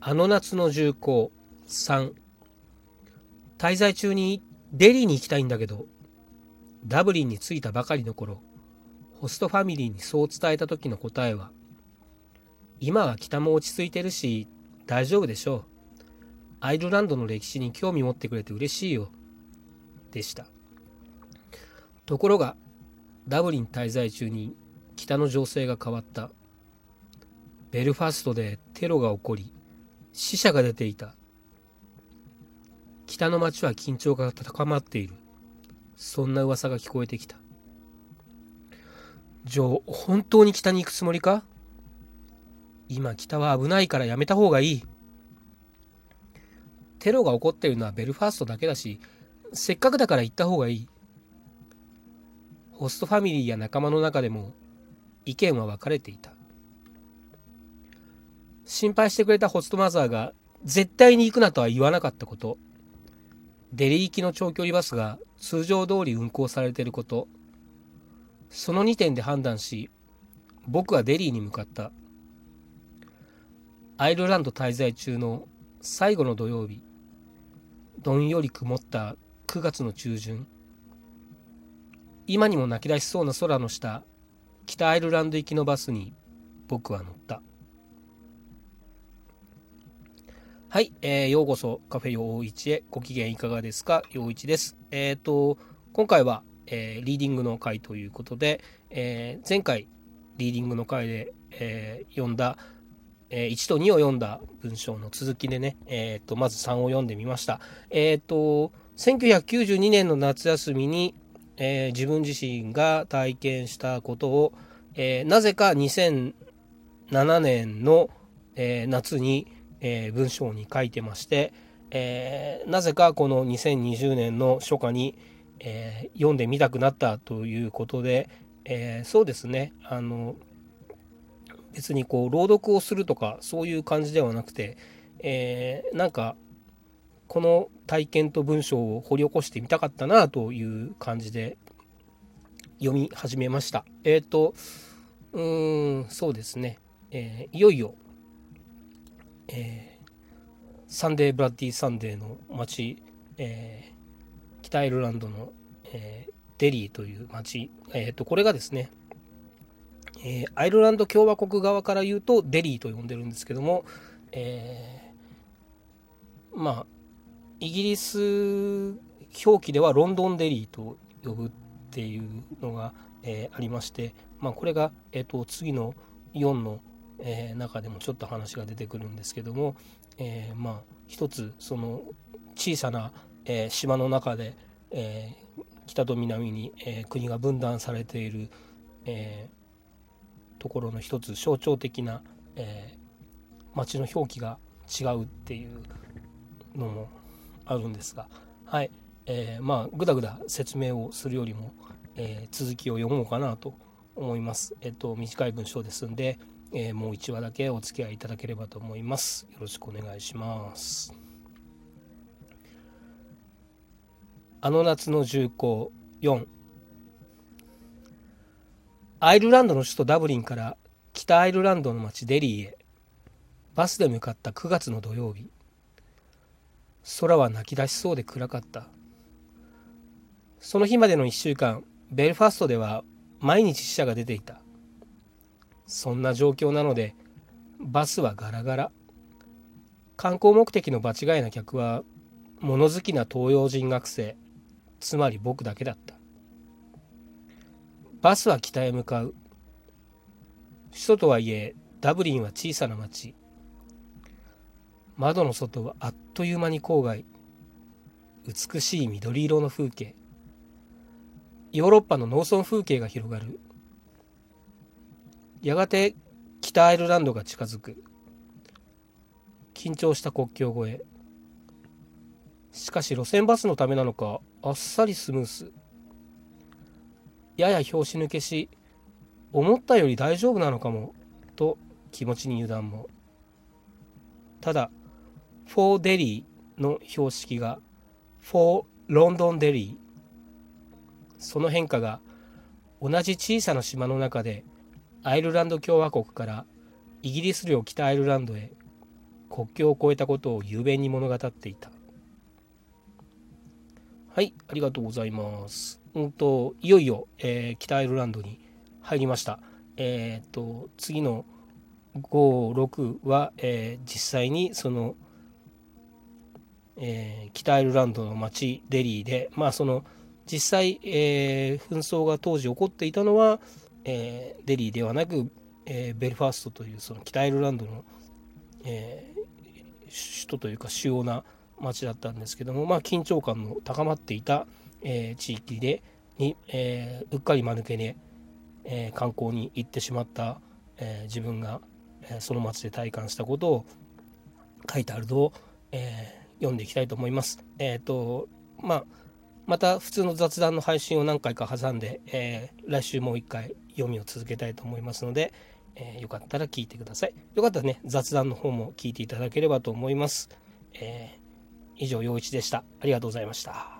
あの夏の重工3滞在中にデリーに行きたいんだけどダブリンに着いたばかりの頃ホストファミリーにそう伝えた時の答えは今は北も落ち着いてるし大丈夫でしょう。アイルランドの歴史に興味持ってくれて嬉しいよ。でした。ところがダブリン滞在中に北の情勢が変わった。ベルファストでテロが起こり死者が出ていた。北の町は緊張が高まっている。そんな噂が聞こえてきた。ジョー本当に北に行くつもりか？今北は危ないからやめた方がいい。テロが起こっているのはベルファーストだけだしせっかくだから行った方がいい。ホストファミリーや仲間の中でも意見は分かれていた。心配してくれたホストマザーが絶対に行くなとは言わなかったこと。デリー行きの長距離バスが通常通り運行されていること。その2点で判断し僕はデリーに向かった。アイルランド滞在中の最後の土曜日どんより曇った9月の中旬。今にも泣き出しそうな空の下北アイルランド行きのバスに僕は乗った。はい、えー、ようこそカフェ陽一へ。ご機嫌いかがですか？陽一です。えっ、ー、と今回は、えー、リーディングの回ということで、えー、前回リーディングの回で、えー、読んだえー、1と2を読んだ文章の続きでね、えー、とまず3を読んでみました。えっ、ー、と1992年の夏休みに、えー、自分自身が体験したことを、えー、なぜか2007年の、えー、夏に、えー、文章に書いてまして、えー、なぜかこの2020年の初夏に、えー、読んでみたくなったということで、え、そうですねあの別にこう朗読をするとかそういう感じではなくて、え、なんかこの体験と文章を掘り起こしてみたかったなという感じで読み始めました。えっ、ー、とうーんそうですね、えー、いよいよ、えー、 Sunday Bloody Sunday の街、えー、北アイルランドの、えー、デリーという街、えーとこれがですねえー、アイルランド共和国側から言うとデリーと呼んでるんですけども、えー、まあイギリス表記ではロンドンデリーと呼ぶっていうのが、えー、ありまして、まあ、これが、えーと、次の4の、えー、中でもちょっと話が出てくるんですけども、えー、まあ一つその小さな、え島の中で、え北と南に、え国が分断されている、えところの一つ象徴的な、えー、町の表記が違うっていうのもあるんですが、はいえー、まあぐだぐだ説明をするよりも、えー、続きを読もうかなと思います。えっと短い文章ですんで、えー、もう1話だけお付き合いいただければと思います。よろしくお願いします。あの夏の重工4アイルランドの首都ダブリンから北アイルランドの町デリーへ。バスで向かった9月の土曜日。空は泣き出しそうで暗かった。その日までの1週間ベルファストでは毎日死者が出ていた。そんな状況なのでバスはガラガラ観光目的の場違いな客は物好きな東洋人学生つまり僕だけだったバスは北へ向かう。首都とはいえ、ダブリンは小さな町。窓の外はあっという間に郊外。美しい緑色の風景。ヨーロッパの農村風景が広がる。やがて北アイルランドが近づく。緊張した国境越え。しかし路線バスのためなのかあっさりスムース。やや拍子抜けし思ったより大丈夫なのかもと気持ちに油断もただフォーデリーの標識がフォーロンドンデリーその変化が同じ小さな島の中でアイルランド共和国からイギリス領北アイルランドへ国境を越えたことを雄弁に物語っていた。はいありがとうございます。うんといよいよ、えー、北アイルランドに入りました。えっ、と次の56は、えー、実際にその、えー、北アイルランドの町デリーでまあその実際、えー、紛争が当時起こっていたのは、えデリーではなく、えベルファーストというその北アイルランドの、え首都というか主要な町だったんですけども、まあ、緊張感の高まっていた、え地域でに、えうっかり間抜けで、え観光に行ってしまった、え自分が、えその町で体感したことを書いてあるのを、え読んでいきたいと思います。えっ、ー、とまあまた普通の雑談の配信を何回か挟んで、えー、来週もう一回読みを続けたいと思いますので、えー、よかったら聞いてください。よかったらね、雑談の方も聞いていただければと思います。えー、以上、陽一でした。ありがとうございました。